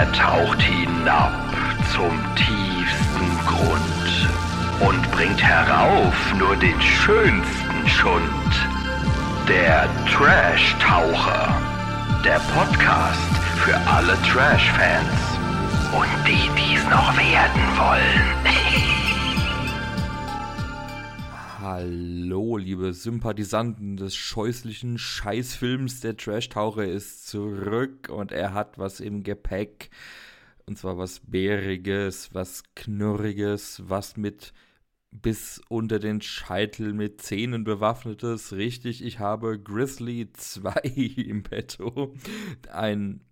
Er taucht hinab zum tiefsten Grund und bringt herauf nur den schönsten Schund. Der Trash-Taucher. Der Podcast für alle Trash-Fans. Und die, die es noch werden wollen. Liebe Sympathisanten des scheußlichen Scheißfilms. Der Trash-Taucher ist zurück und er hat was im Gepäck. Und zwar was Bäriges, was Knurriges, was mit bis unter den Scheitel mit Zähnen bewaffnetes. Richtig, ich habe Grizzly 2 im Petto. Ein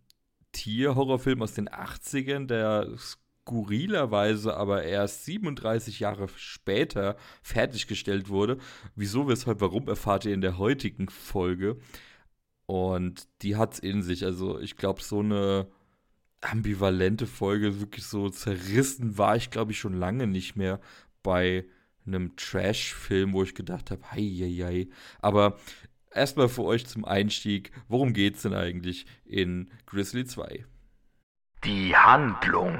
Tierhorrorfilm aus den 80ern, der skurrilerweise aber erst 37 Jahre später fertiggestellt wurde. Wieso, weshalb, warum erfahrt ihr in der heutigen Folge. Und die hat es in sich. Also ich glaube, so eine ambivalente Folge, wirklich so zerrissen war ich, glaube ich, schon lange nicht mehr bei einem Trash-Film, wo ich gedacht habe, hei. Aber erstmal für euch zum Einstieg, worum geht es denn eigentlich in Grizzly 2? Die Handlung.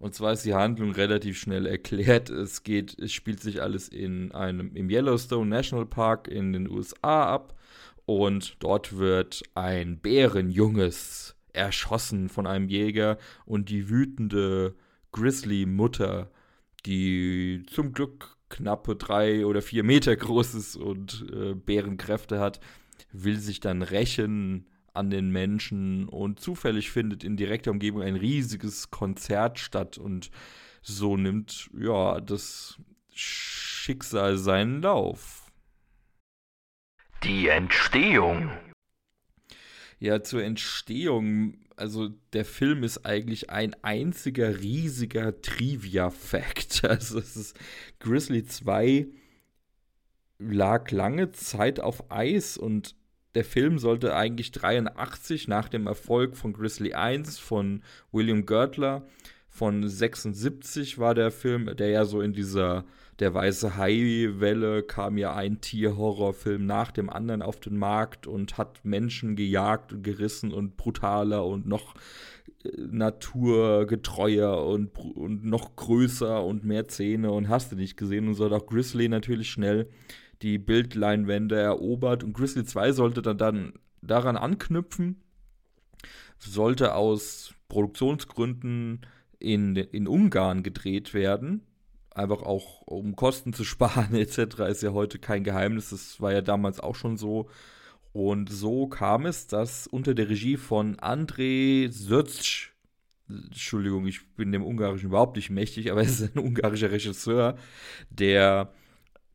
Und zwar ist die Handlung relativ schnell erklärt. Es geht, es spielt sich alles in einem im Yellowstone National Park in den USA ab und dort wird ein Bärenjunges erschossen von einem Jäger und die wütende Grizzly-Mutter, die zum Glück knappe drei oder vier Meter groß ist und äh, Bärenkräfte hat, will sich dann rächen an den Menschen und zufällig findet in direkter Umgebung ein riesiges Konzert statt und so nimmt ja das Schicksal seinen Lauf. Die Entstehung. Ja, zur Entstehung, also der Film ist eigentlich ein einziger riesiger Trivia-Fact. Also es ist Grizzly 2 lag lange Zeit auf Eis und der Film sollte eigentlich 83 nach dem Erfolg von Grizzly 1 von William Girdler von 76 war der Film, der ja so in dieser der weiße Hai-Welle kam ja ein Tierhorrorfilm nach dem anderen auf den Markt und hat Menschen gejagt und gerissen und brutaler und noch äh, naturgetreuer und, und noch größer und mehr Zähne und hast du nicht gesehen und so hat auch Grizzly natürlich schnell die Bildleinwände erobert und Grizzly 2 sollte dann, dann daran anknüpfen, sollte aus Produktionsgründen in, in Ungarn gedreht werden. Einfach auch um Kosten zu sparen, etc. ist ja heute kein Geheimnis. Das war ja damals auch schon so. Und so kam es, dass unter der Regie von André Sötsch, Entschuldigung, ich bin dem Ungarischen überhaupt nicht mächtig, aber er ist ein ungarischer Regisseur, der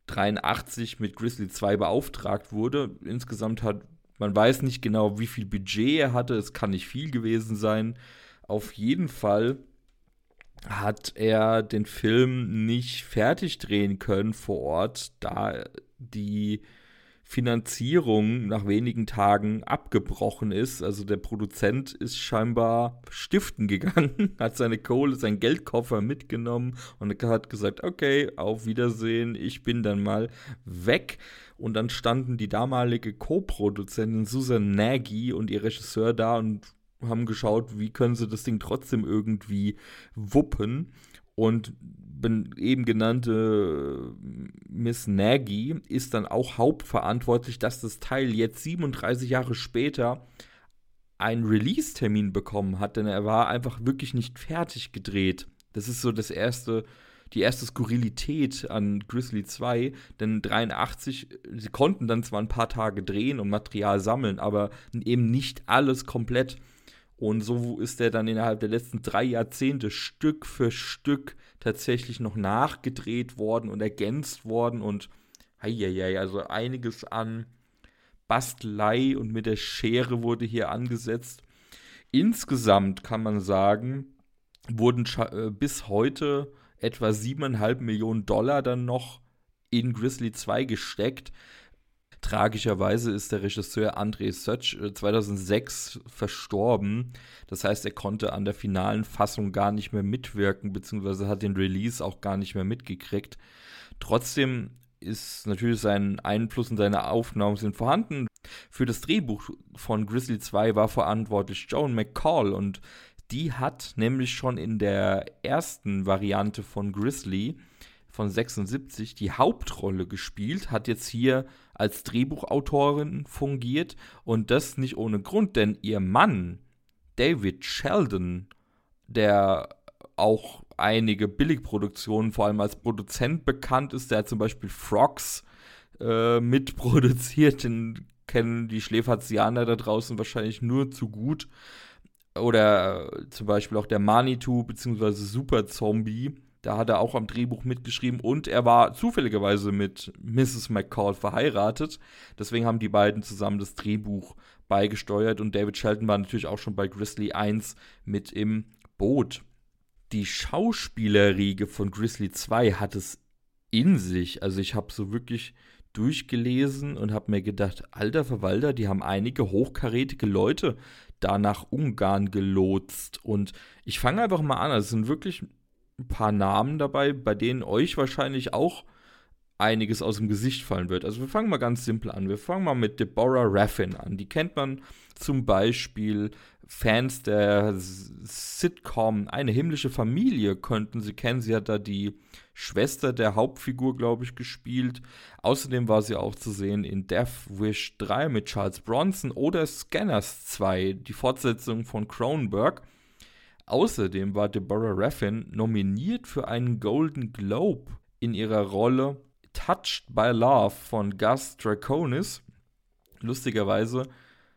83 mit Grizzly 2 beauftragt wurde. Insgesamt hat man weiß nicht genau, wie viel Budget er hatte. Es kann nicht viel gewesen sein. Auf jeden Fall hat er den Film nicht fertig drehen können vor Ort, da die Finanzierung nach wenigen Tagen abgebrochen ist. Also der Produzent ist scheinbar stiften gegangen, hat seine Kohle, seinen Geldkoffer mitgenommen und hat gesagt, okay, auf Wiedersehen, ich bin dann mal weg. Und dann standen die damalige Co-Produzentin Susan Nagy und ihr Regisseur da und haben geschaut, wie können sie das Ding trotzdem irgendwie wuppen. Und eben genannte äh, Miss Nagy ist dann auch hauptverantwortlich, dass das Teil jetzt 37 Jahre später einen Release-Termin bekommen hat, denn er war einfach wirklich nicht fertig gedreht. Das ist so das erste, die erste Skurrilität an Grizzly 2, denn 83, sie konnten dann zwar ein paar Tage drehen und Material sammeln, aber eben nicht alles komplett. Und so ist er dann innerhalb der letzten drei Jahrzehnte Stück für Stück tatsächlich noch nachgedreht worden und ergänzt worden und heieiei, also einiges an Bastelei und mit der Schere wurde hier angesetzt. Insgesamt kann man sagen, wurden äh, bis heute etwa 7,5 Millionen Dollar dann noch in Grizzly 2 gesteckt. Tragischerweise ist der Regisseur André Sötsch 2006 äh, verstorben. Das heißt, er konnte an der finalen Fassung gar nicht mehr mitwirken, beziehungsweise hat den Release auch gar nicht mehr mitgekriegt. Trotzdem ist natürlich sein Einfluss und seine Aufnahmen sind vorhanden. Für das Drehbuch von Grizzly 2 war verantwortlich Joan McCall und Die hat nämlich schon in der ersten Variante von Grizzly von 76 die Hauptrolle gespielt, hat jetzt hier als Drehbuchautorin fungiert und das nicht ohne Grund, denn ihr Mann, David Sheldon, der auch einige Billigproduktionen, vor allem als Produzent bekannt ist, der hat zum Beispiel Frogs äh, mitproduziert, den kennen die Schläferzianer da draußen wahrscheinlich nur zu gut. Oder zum Beispiel auch der Manitou bzw. Super Zombie. Da hat er auch am Drehbuch mitgeschrieben und er war zufälligerweise mit Mrs. McCall verheiratet. Deswegen haben die beiden zusammen das Drehbuch beigesteuert und David Shelton war natürlich auch schon bei Grizzly 1 mit im Boot. Die Schauspielerriege von Grizzly 2 hat es in sich. Also ich habe so wirklich durchgelesen und habe mir gedacht, alter Verwalter, die haben einige hochkarätige Leute da nach Ungarn gelotst. Und ich fange einfach mal an. Es sind wirklich ein paar Namen dabei, bei denen euch wahrscheinlich auch einiges aus dem Gesicht fallen wird. Also wir fangen mal ganz simpel an. Wir fangen mal mit Deborah Raffin an. Die kennt man zum Beispiel Fans der Sitcom Eine himmlische Familie könnten sie kennen. Sie hat da die Schwester der Hauptfigur, glaube ich, gespielt. Außerdem war sie auch zu sehen in Death Wish 3 mit Charles Bronson oder Scanners 2, die Fortsetzung von Cronenberg. Außerdem war Deborah Raffin nominiert für einen Golden Globe in ihrer Rolle Touched by Love von Gus Draconis. Lustigerweise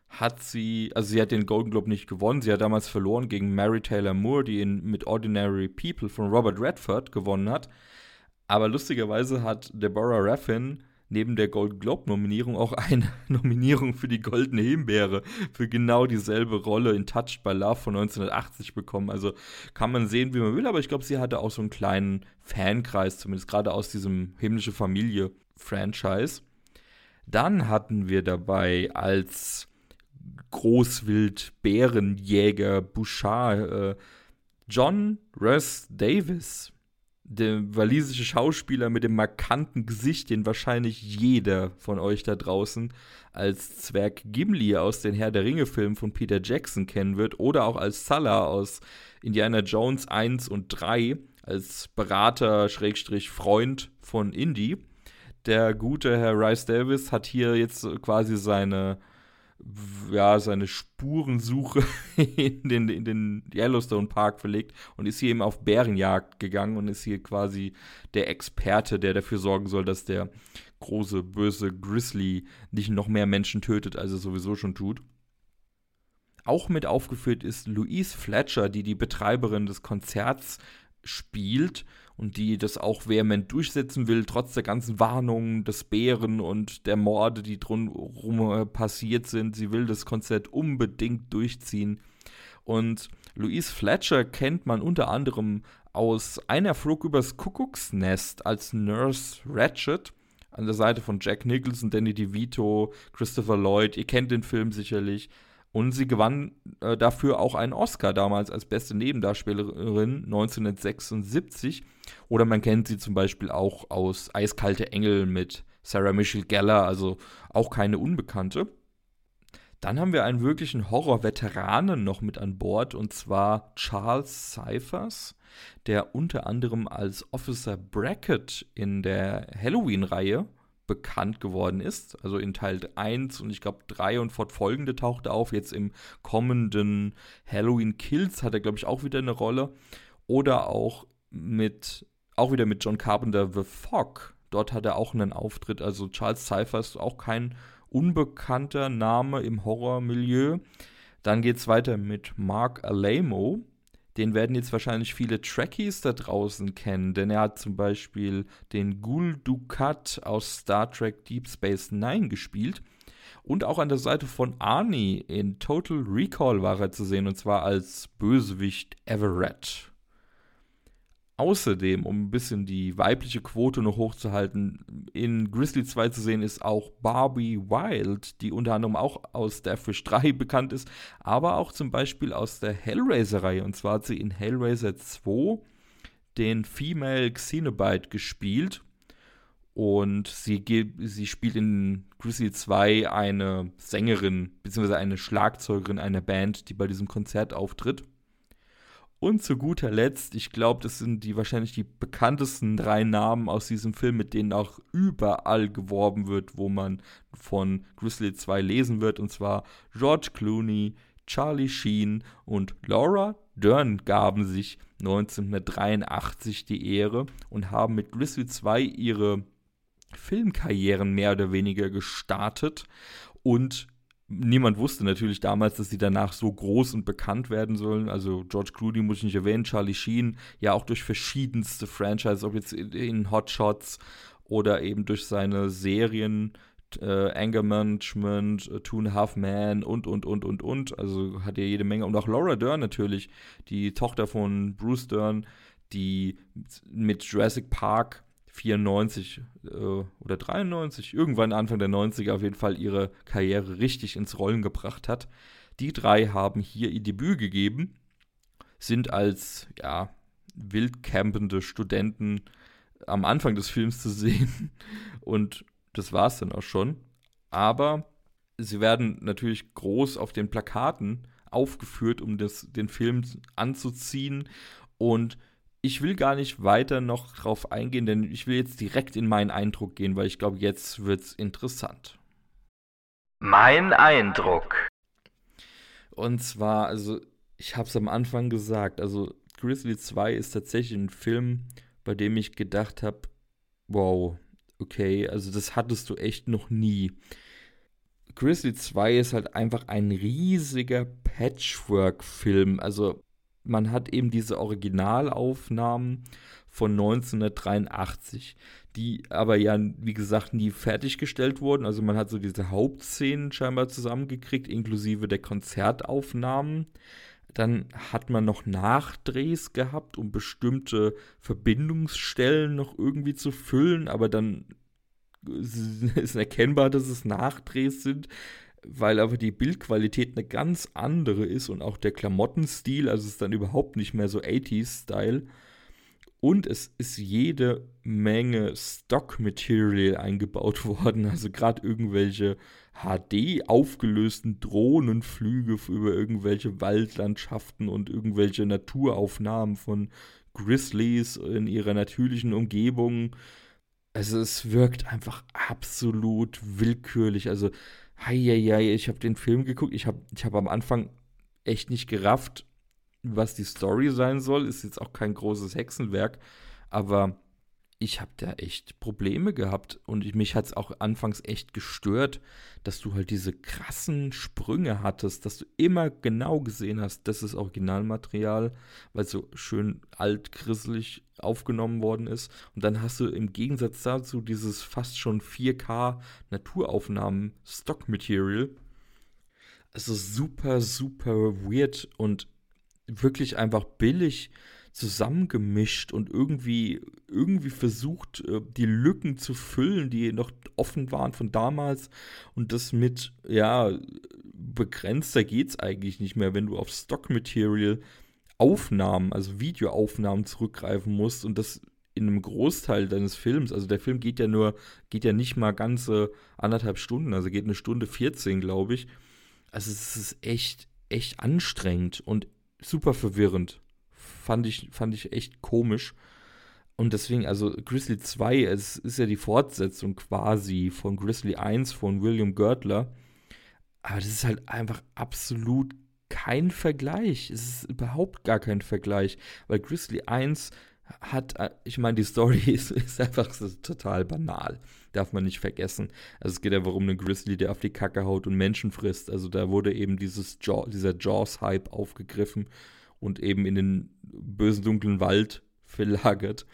hat sie, also sie hat den Golden Globe nicht gewonnen, sie hat damals verloren gegen Mary Taylor Moore, die ihn mit Ordinary People von Robert Redford gewonnen hat. Aber lustigerweise hat Deborah Raffin neben der Golden Globe-Nominierung auch eine Nominierung für die Goldene Himbeere für genau dieselbe Rolle in Touched by Love von 1980 bekommen. Also kann man sehen, wie man will, aber ich glaube, sie hatte auch so einen kleinen Fankreis, zumindest gerade aus diesem Himmlische Familie-Franchise. Dann hatten wir dabei als Großwild-Bärenjäger Bouchard äh, John Russ Davis der walisische Schauspieler mit dem markanten Gesicht, den wahrscheinlich jeder von euch da draußen als Zwerg Gimli aus den Herr der Ringe-Filmen von Peter Jackson kennen wird oder auch als Salah aus Indiana Jones 1 und 3 als Berater, Schrägstrich Freund von Indy. Der gute Herr Rice Davis hat hier jetzt quasi seine ja, seine Spurensuche in den, in den Yellowstone Park verlegt und ist hier eben auf Bärenjagd gegangen und ist hier quasi der Experte, der dafür sorgen soll, dass der große, böse Grizzly nicht noch mehr Menschen tötet, als er sowieso schon tut. Auch mit aufgeführt ist Louise Fletcher, die die Betreiberin des Konzerts spielt und die das auch vehement durchsetzen will, trotz der ganzen Warnungen des Bären und der Morde, die drumherum äh, passiert sind. Sie will das Konzert unbedingt durchziehen. Und Louise Fletcher kennt man unter anderem aus Einer Flug übers Kuckucksnest als Nurse Ratchet an der Seite von Jack Nicholson, Danny DeVito, Christopher Lloyd. Ihr kennt den Film sicherlich. Und sie gewann äh, dafür auch einen Oscar damals als beste Nebendarstellerin 1976. Oder man kennt sie zum Beispiel auch aus Eiskalte Engel mit Sarah Michelle Gellar, also auch keine Unbekannte. Dann haben wir einen wirklichen Horror-Veteranen noch mit an Bord, und zwar Charles Cyphers, der unter anderem als Officer Brackett in der Halloween-Reihe bekannt geworden ist. Also in Teil 1 und ich glaube 3 und fortfolgende taucht er auf. Jetzt im kommenden Halloween Kills hat er, glaube ich, auch wieder eine Rolle. Oder auch mit, auch wieder mit John Carpenter The Fog. Dort hat er auch einen Auftritt. Also Charles Cypher ist auch kein unbekannter Name im Horrormilieu. Dann geht es weiter mit Mark Alamo den werden jetzt wahrscheinlich viele Trekkies da draußen kennen, denn er hat zum Beispiel den Gul Dukat aus Star Trek Deep Space Nine gespielt. Und auch an der Seite von Arnie in Total Recall war er zu sehen, und zwar als Bösewicht Everett. Außerdem, um ein bisschen die weibliche Quote noch hochzuhalten, in Grizzly 2 zu sehen ist auch Barbie Wild, die unter anderem auch aus der Fish 3 bekannt ist, aber auch zum Beispiel aus der Hellraiser-Reihe. Und zwar hat sie in Hellraiser 2 den Female Xenobite gespielt. Und sie, sie spielt in Grizzly 2 eine Sängerin, beziehungsweise eine Schlagzeugerin einer Band, die bei diesem Konzert auftritt. Und zu guter Letzt, ich glaube, das sind die wahrscheinlich die bekanntesten drei Namen aus diesem Film, mit denen auch überall geworben wird, wo man von Grizzly 2 lesen wird. Und zwar George Clooney, Charlie Sheen und Laura Dern gaben sich 1983 die Ehre und haben mit Grizzly 2 ihre Filmkarrieren mehr oder weniger gestartet. Und niemand wusste natürlich damals, dass sie danach so groß und bekannt werden sollen. Also George Clooney muss ich nicht erwähnen, Charlie Sheen, ja auch durch verschiedenste Franchises, ob jetzt in Hot Shots oder eben durch seine Serien, äh, Anger Management, äh, Two and a Half Man und, und, und, und, und. Also hat ja jede Menge. Und auch Laura Dern natürlich, die Tochter von Bruce Dern, die mit Jurassic Park 94 äh, oder 93, irgendwann Anfang der 90er auf jeden Fall ihre Karriere richtig ins Rollen gebracht hat. Die drei haben hier ihr Debüt gegeben, sind als ja, wildcampende Studenten am Anfang des Films zu sehen und das war es dann auch schon. Aber sie werden natürlich groß auf den Plakaten aufgeführt, um das, den Film anzuziehen und ich will gar nicht weiter noch drauf eingehen, denn ich will jetzt direkt in meinen Eindruck gehen, weil ich glaube, jetzt wird's interessant. Mein Eindruck. Und zwar, also, ich habe es am Anfang gesagt, also Grizzly 2 ist tatsächlich ein Film, bei dem ich gedacht habe, wow, okay, also das hattest du echt noch nie. Grizzly 2 ist halt einfach ein riesiger Patchwork-Film. Also man hat eben diese Originalaufnahmen von 1983, die aber ja, wie gesagt, nie fertiggestellt wurden. Also man hat so diese Hauptszenen scheinbar zusammengekriegt, inklusive der Konzertaufnahmen. Dann hat man noch Nachdrehs gehabt, um bestimmte Verbindungsstellen noch irgendwie zu füllen, aber dann ist erkennbar, dass es Nachdrehs sind weil aber die Bildqualität eine ganz andere ist und auch der Klamottenstil, also es ist dann überhaupt nicht mehr so 80s-Style. Und es ist jede Menge Stock-Material eingebaut worden, also gerade irgendwelche HD aufgelösten Drohnenflüge über irgendwelche Waldlandschaften und irgendwelche Naturaufnahmen von Grizzlies in ihrer natürlichen Umgebung. Also es wirkt einfach absolut willkürlich. Also Heieiei, ich habe den Film geguckt. Ich habe ich hab am Anfang echt nicht gerafft, was die Story sein soll. Ist jetzt auch kein großes Hexenwerk, aber ich habe da echt Probleme gehabt und ich, mich hat es auch anfangs echt gestört, dass du halt diese krassen Sprünge hattest, dass du immer genau gesehen hast, das ist Originalmaterial, weil es so schön alt, grisselig aufgenommen worden ist. Und dann hast du im Gegensatz dazu dieses fast schon 4K Naturaufnahmen Stock Material. Also super, super weird und wirklich einfach billig zusammengemischt und irgendwie, irgendwie versucht, äh, die Lücken zu füllen, die noch offen waren von damals. Und das mit, ja, begrenzter geht es eigentlich nicht mehr, wenn du auf Stock-Material Aufnahmen, also Videoaufnahmen zurückgreifen musst und das in einem Großteil deines Films, also der Film geht ja nur, geht ja nicht mal ganze anderthalb Stunden, also geht eine Stunde 14, glaube ich. Also es ist echt, echt anstrengend und super verwirrend fand ich, fand ich echt komisch. Und deswegen, also Grizzly 2, es ist ja die Fortsetzung quasi von Grizzly 1 von William Girdler. Aber das ist halt einfach absolut kein Vergleich. Es ist überhaupt gar kein Vergleich. Weil Grizzly 1 hat, ich meine, die Story ist, ist einfach so total banal. Darf man nicht vergessen. Also es geht einfach um einen Grizzly, der auf die Kacke haut und Menschen frisst. Also da wurde eben dieses Jaw, dieser Jaws-Hype aufgegriffen und eben in den bösen dunklen Wald verlagert.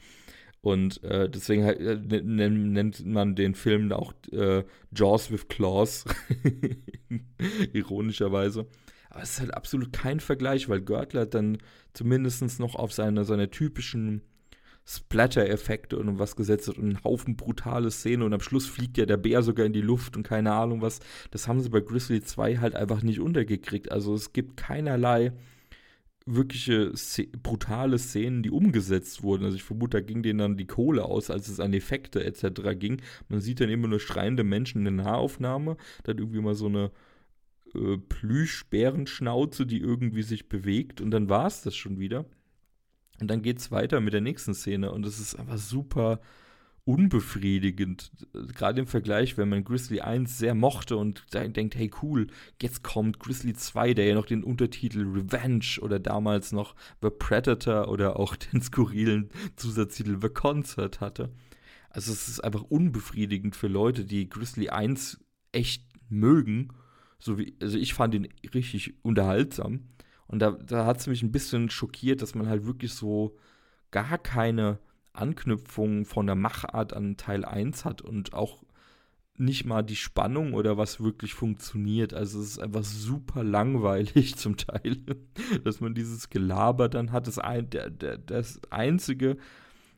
Und äh, deswegen äh, nennt man den Film auch äh, Jaws with Claws. Ironischerweise. Aber es ist halt absolut kein Vergleich, weil Görtler dann zumindest noch auf seine, seine typischen Splatter-Effekte und was gesetzt hat und einen Haufen brutale Szenen und am Schluss fliegt ja der Bär sogar in die Luft und keine Ahnung was. Das haben sie bei Grizzly 2 halt einfach nicht untergekriegt. Also es gibt keinerlei wirkliche brutale Szenen, die umgesetzt wurden. Also ich vermute, da ging denen dann die Kohle aus, als es an Effekte etc. ging. Man sieht dann immer nur schreiende Menschen in der Nahaufnahme, dann irgendwie mal so eine äh, Plüschbärenschnauze, die irgendwie sich bewegt und dann war es das schon wieder. Und dann geht es weiter mit der nächsten Szene und es ist einfach super unbefriedigend. Gerade im Vergleich, wenn man Grizzly 1 sehr mochte und denkt, hey cool, jetzt kommt Grizzly 2, der ja noch den Untertitel Revenge oder damals noch The Predator oder auch den skurrilen Zusatztitel The Concert hatte. Also es ist einfach unbefriedigend für Leute, die Grizzly 1 echt mögen. So wie, also ich fand ihn richtig unterhaltsam. Und da, da hat es mich ein bisschen schockiert, dass man halt wirklich so gar keine Anknüpfung von der Machart an Teil 1 hat und auch nicht mal die Spannung oder was wirklich funktioniert. Also es ist einfach super langweilig zum Teil, dass man dieses Gelaber dann hat. Das, ein, der, der, das Einzige,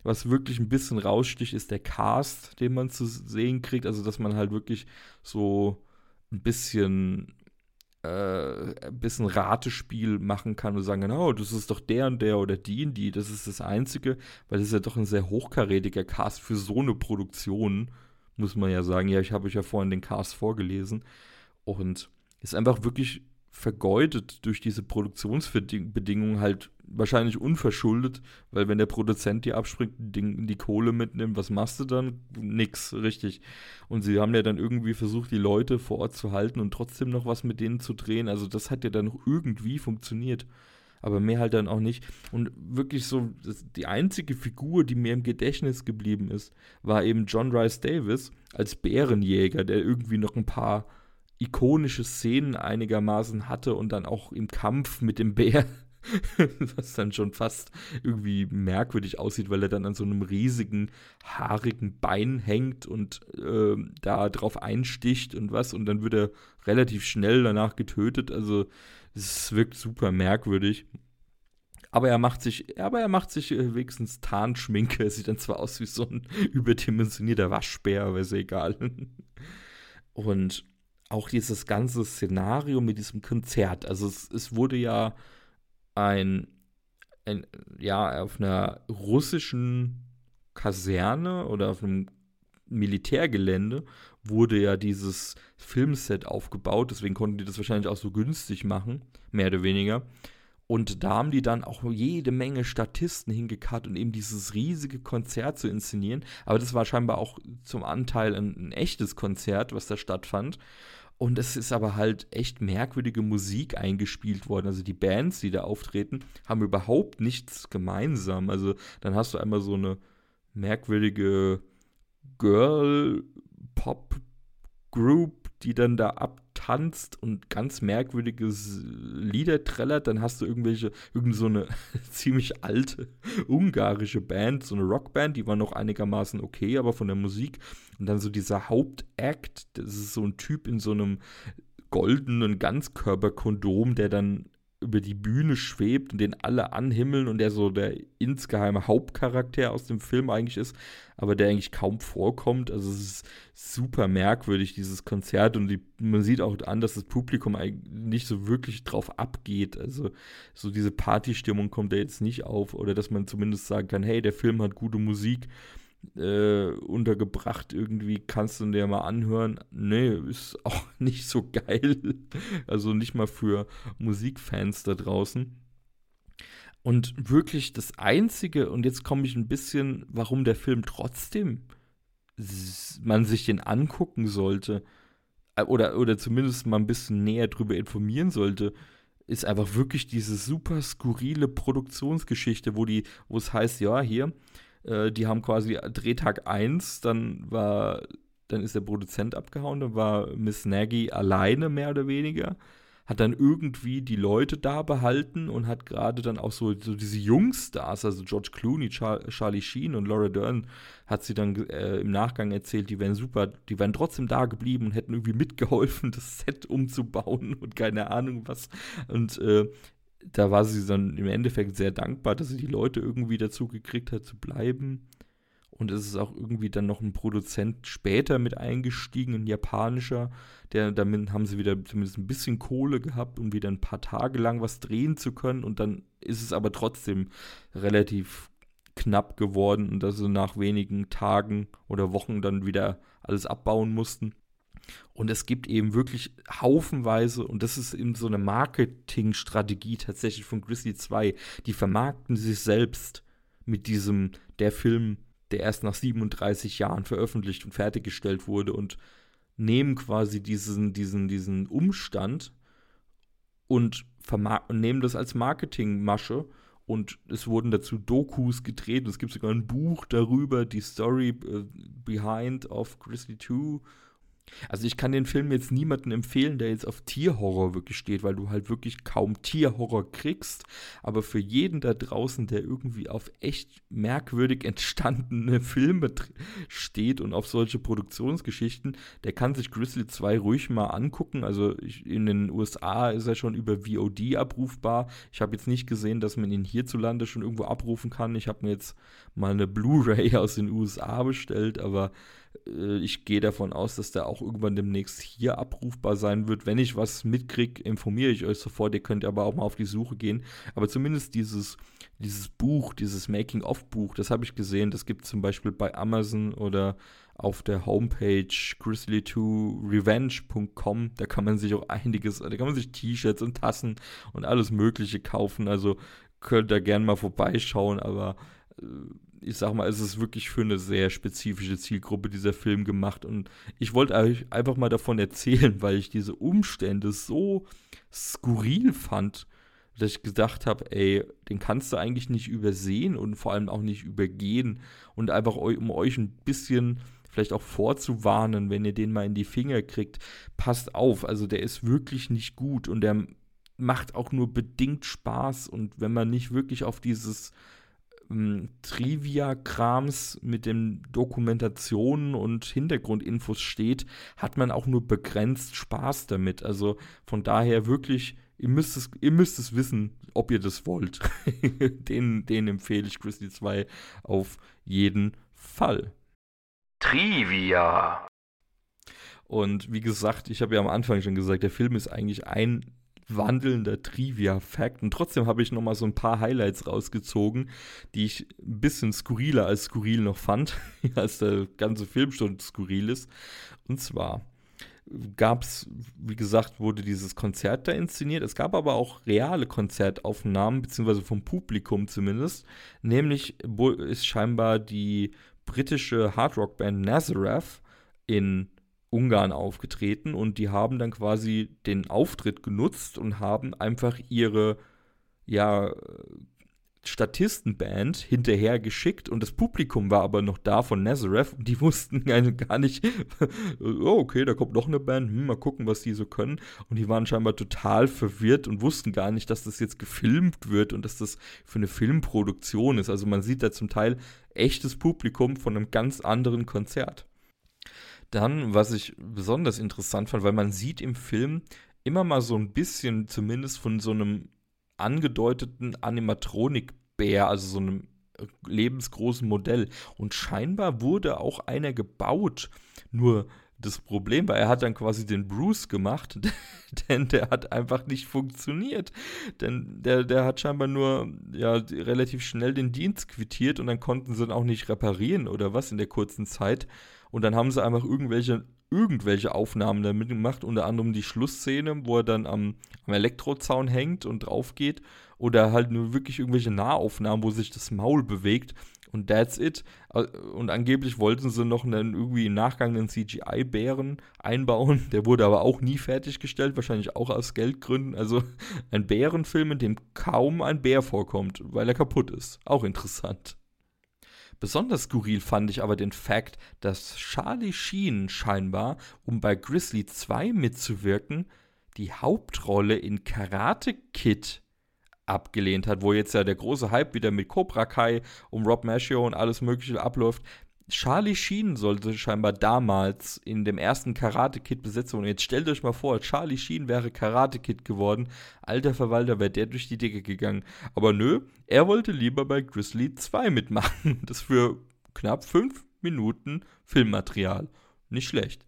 was wirklich ein bisschen raussticht, ist der Cast, den man zu sehen kriegt. Also dass man halt wirklich so ein bisschen ein bisschen Ratespiel machen kann und sagen, genau, das ist doch der und der oder die und die, das ist das Einzige, weil das ist ja doch ein sehr hochkarätiger Cast für so eine Produktion, muss man ja sagen. Ja, ich habe euch ja vorhin den Cast vorgelesen und ist einfach wirklich vergeudet durch diese Produktionsbedingungen halt wahrscheinlich unverschuldet, weil wenn der Produzent dir abspringt, die, die Kohle mitnimmt, was machst du dann? Nix, richtig. Und sie haben ja dann irgendwie versucht, die Leute vor Ort zu halten und trotzdem noch was mit denen zu drehen. Also das hat ja dann irgendwie funktioniert. Aber mehr halt dann auch nicht. Und wirklich so, die einzige Figur, die mir im Gedächtnis geblieben ist, war eben John Rice Davis als Bärenjäger, der irgendwie noch ein paar ikonische Szenen einigermaßen hatte und dann auch im Kampf mit dem Bär, was dann schon fast irgendwie merkwürdig aussieht, weil er dann an so einem riesigen, haarigen Bein hängt und äh, da drauf einsticht und was und dann wird er relativ schnell danach getötet. Also es wirkt super merkwürdig. Aber er macht sich, aber er macht sich äh, wenigstens Tarnschminke. Er sieht dann zwar aus wie so ein überdimensionierter Waschbär, aber ist egal. Und auch dieses ganze Szenario mit diesem Konzert. Also es, es wurde ja ein, ein, ja, auf einer russischen Kaserne oder auf einem Militärgelände wurde ja dieses Filmset aufgebaut, deswegen konnten die das wahrscheinlich auch so günstig machen, mehr oder weniger. Und da haben die dann auch jede Menge Statisten hingekarrt und eben dieses riesige Konzert zu inszenieren. Aber das war scheinbar auch zum Anteil ein, ein echtes Konzert, was da stattfand. Und es ist aber halt echt merkwürdige Musik eingespielt worden. Also die Bands, die da auftreten, haben überhaupt nichts gemeinsam. Also dann hast du einmal so eine merkwürdige Girl-Pop-Group, die dann da abtanzt und ganz merkwürdige Lieder trällert. Dann hast du irgendwelche, irgend so eine ziemlich alte ungarische Band, so eine Rockband, die war noch einigermaßen okay, aber von der Musik und dann so dieser Hauptakt, das ist so ein Typ in so einem goldenen Ganzkörperkondom, der dann über die Bühne schwebt und den alle anhimmeln und der so der insgeheime Hauptcharakter aus dem Film eigentlich ist, aber der eigentlich kaum vorkommt. Also es ist super merkwürdig, dieses Konzert und die, man sieht auch an, dass das Publikum eigentlich nicht so wirklich drauf abgeht. Also so diese Partystimmung kommt da jetzt nicht auf oder dass man zumindest sagen kann, hey, der Film hat gute Musik äh, untergebracht. Irgendwie kannst du ja mal anhören. Nee, ist auch nicht so geil. Also nicht mal für Musikfans da draußen. Und wirklich das Einzige, und jetzt komme ich ein bisschen, warum der Film trotzdem man sich den angucken sollte, äh, oder, oder zumindest mal ein bisschen näher drüber informieren sollte, ist einfach wirklich diese super skurrile Produktionsgeschichte, wo die, wo es heißt, ja, hier, äh, die haben quasi Drehtag 1, dann war, dann ist der Produzent abgehauen, dann war Miss Nagy alleine mehr oder weniger hat dann irgendwie die Leute da behalten und hat gerade dann auch so, so diese Jungstars, also George Clooney, Char Charlie Sheen und Laura Dern, hat sie dann äh, im Nachgang erzählt, die wären super, die wären trotzdem da geblieben und hätten irgendwie mitgeholfen, das Set umzubauen und keine Ahnung was. Und äh, da war sie dann im Endeffekt sehr dankbar, dass sie die Leute irgendwie dazu gekriegt hat zu bleiben. Und es ist auch irgendwie dann noch ein Produzent später mit eingestiegen, ein japanischer, der damit haben sie wieder zumindest ein bisschen Kohle gehabt, um wieder ein paar Tage lang was drehen zu können. Und dann ist es aber trotzdem relativ knapp geworden und dass sie nach wenigen Tagen oder Wochen dann wieder alles abbauen mussten. Und es gibt eben wirklich haufenweise, und das ist eben so eine Marketingstrategie tatsächlich von Grizzly 2, die vermarkten sich selbst mit diesem, der Film, der erst nach 37 Jahren veröffentlicht und fertiggestellt wurde und nehmen quasi diesen, diesen, diesen Umstand und, und nehmen das als Marketingmasche. Und es wurden dazu Dokus gedreht es gibt sogar ein Buch darüber, die Story äh, Behind of Grizzly 2 also ich kann den Film jetzt niemandem empfehlen, der jetzt auf Tierhorror wirklich steht, weil du halt wirklich kaum Tierhorror kriegst. Aber für jeden da draußen, der irgendwie auf echt merkwürdig entstandene Filme steht und auf solche Produktionsgeschichten, der kann sich Grizzly 2 ruhig mal angucken. Also ich, in den USA ist er schon über VOD abrufbar. Ich habe jetzt nicht gesehen, dass man ihn hierzulande schon irgendwo abrufen kann. Ich habe mir jetzt mal eine Blu-ray aus den USA bestellt, aber äh, ich gehe davon aus, dass der auch irgendwann demnächst hier abrufbar sein wird. Wenn ich was mitkriege, informiere ich euch sofort. Ihr könnt aber auch mal auf die Suche gehen. Aber zumindest dieses, dieses Buch, dieses Making-of-Buch, das habe ich gesehen. Das gibt es zum Beispiel bei Amazon oder auf der Homepage grizzly2revenge.com. Da kann man sich auch einiges, da kann man sich T-Shirts und Tassen und alles Mögliche kaufen. Also könnt ihr gerne mal vorbeischauen, aber äh, ich sag mal, es ist wirklich für eine sehr spezifische Zielgruppe dieser Film gemacht. Und ich wollte euch einfach mal davon erzählen, weil ich diese Umstände so skurril fand, dass ich gedacht habe, ey, den kannst du eigentlich nicht übersehen und vor allem auch nicht übergehen. Und einfach um euch ein bisschen vielleicht auch vorzuwarnen, wenn ihr den mal in die Finger kriegt, passt auf. Also der ist wirklich nicht gut und der macht auch nur bedingt Spaß. Und wenn man nicht wirklich auf dieses Trivia-Krams mit den Dokumentationen und Hintergrundinfos steht, hat man auch nur begrenzt Spaß damit. Also von daher wirklich, ihr müsst es, ihr müsst es wissen, ob ihr das wollt. den, den empfehle ich Grizzly 2 auf jeden Fall. Trivia. Und wie gesagt, ich habe ja am Anfang schon gesagt, der Film ist eigentlich ein wandelnder Trivia-Fact. Und trotzdem habe ich noch mal so ein paar Highlights rausgezogen, die ich ein bisschen skurriler als skurril noch fand, als der ganze Film schon skurril ist. Und zwar gab es, wie gesagt, wurde dieses Konzert da inszeniert. Es gab aber auch reale Konzertaufnahmen, beziehungsweise vom Publikum zumindest. Nämlich ist scheinbar die britische Hardrock-Band Nazareth in Ungarn aufgetreten und die haben dann quasi den Auftritt genutzt und haben einfach ihre ja Statistenband hinterher geschickt und das Publikum war aber noch da von Nazareth und die wussten gar nicht, oh, okay, da kommt noch eine Band, hm, mal gucken, was die so können. Und die waren scheinbar total verwirrt und wussten gar nicht, dass das jetzt gefilmt wird und dass das für eine Filmproduktion ist. Also man sieht da zum Teil echtes Publikum von einem ganz anderen Konzert. Dann, was ich besonders interessant fand, weil man sieht im Film immer mal so ein bisschen zumindest von so einem angedeuteten Animatronik-Bär, also so einem lebensgroßen Modell. Und scheinbar wurde auch einer gebaut. Nur das Problem war, er hat dann quasi den Bruce gemacht, denn der hat einfach nicht funktioniert. Denn der, der hat scheinbar nur ja, relativ schnell den Dienst quittiert und dann konnten sie ihn auch nicht reparieren oder was in der kurzen Zeit. Und dann haben sie einfach irgendwelche, irgendwelche Aufnahmen damit gemacht, unter anderem die Schlussszene, wo er dann am, am Elektrozaun hängt und drauf geht. Oder halt nur wirklich irgendwelche Nahaufnahmen, wo sich das Maul bewegt. Und that's it. Und angeblich wollten sie noch einen irgendwie im Nachgang einen CGI-Bären einbauen. Der wurde aber auch nie fertiggestellt, wahrscheinlich auch aus Geldgründen. Also ein Bärenfilm, in dem kaum ein Bär vorkommt, weil er kaputt ist. Auch interessant. Besonders skurril fand ich aber den Fakt, dass Charlie Sheen scheinbar, um bei Grizzly 2 mitzuwirken, die Hauptrolle in Karate Kid abgelehnt hat, wo jetzt ja der große Hype wieder mit Cobra Kai um Rob Maggio und alles Mögliche abläuft. Charlie Sheen sollte scheinbar damals in dem ersten Karate Kid Besetzung. Und jetzt stellt euch mal vor, Charlie Sheen wäre Karate Kid geworden. Alter Verwalter, wäre der durch die Decke gegangen. Aber nö, er wollte lieber bei Grizzly 2 mitmachen. Das für knapp fünf Minuten Filmmaterial. Nicht schlecht.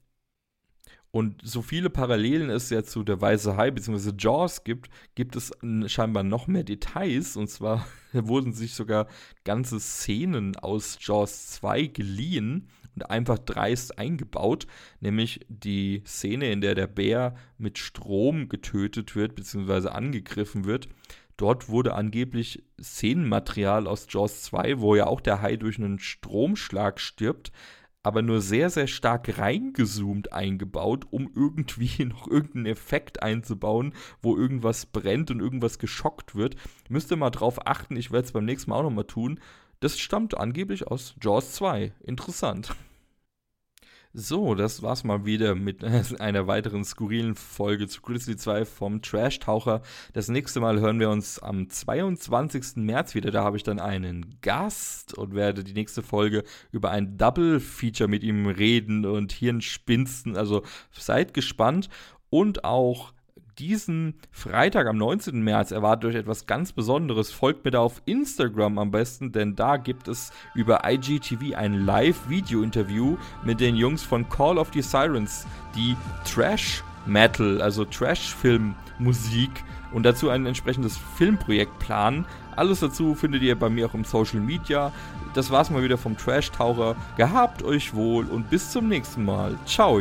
Und so viele Parallelen es ja zu der Weiße Hai bzw. Jaws gibt, gibt es scheinbar noch mehr Details. Und zwar wurden sich sogar ganze Szenen aus Jaws 2 geliehen. Und einfach dreist eingebaut, nämlich die Szene, in der der Bär mit Strom getötet wird bzw. angegriffen wird. Dort wurde angeblich Szenenmaterial aus Jaws 2, wo ja auch der Hai durch einen Stromschlag stirbt, aber nur sehr, sehr stark reingezoomt eingebaut, um irgendwie noch irgendeinen Effekt einzubauen, wo irgendwas brennt und irgendwas geschockt wird. Müsst ihr mal drauf achten, ich werde es beim nächsten Mal auch nochmal tun. Das stammt angeblich aus Jaws 2. Interessant. So, das war's mal wieder mit einer weiteren skurrilen Folge zu Grizzly 2 vom Trash-Taucher. Das nächste Mal hören wir uns am 22. März wieder. Da habe ich dann einen Gast und werde die nächste Folge über ein Double-Feature mit ihm reden und Hirnspinsten. Also seid gespannt. Und auch diesen Freitag am 19. März erwartet euch etwas ganz Besonderes. Folgt mir da auf Instagram am besten, denn da gibt es über IGTV ein Live-Video-Interview mit den Jungs von Call of the Sirens, die Trash Metal, also Trash-Film-Musik und dazu ein entsprechendes Filmprojekt planen. Alles dazu findet ihr bei mir auch im Social Media. Das war's mal wieder vom Trash-Taucher. Gehabt euch wohl und bis zum nächsten Mal. Ciao.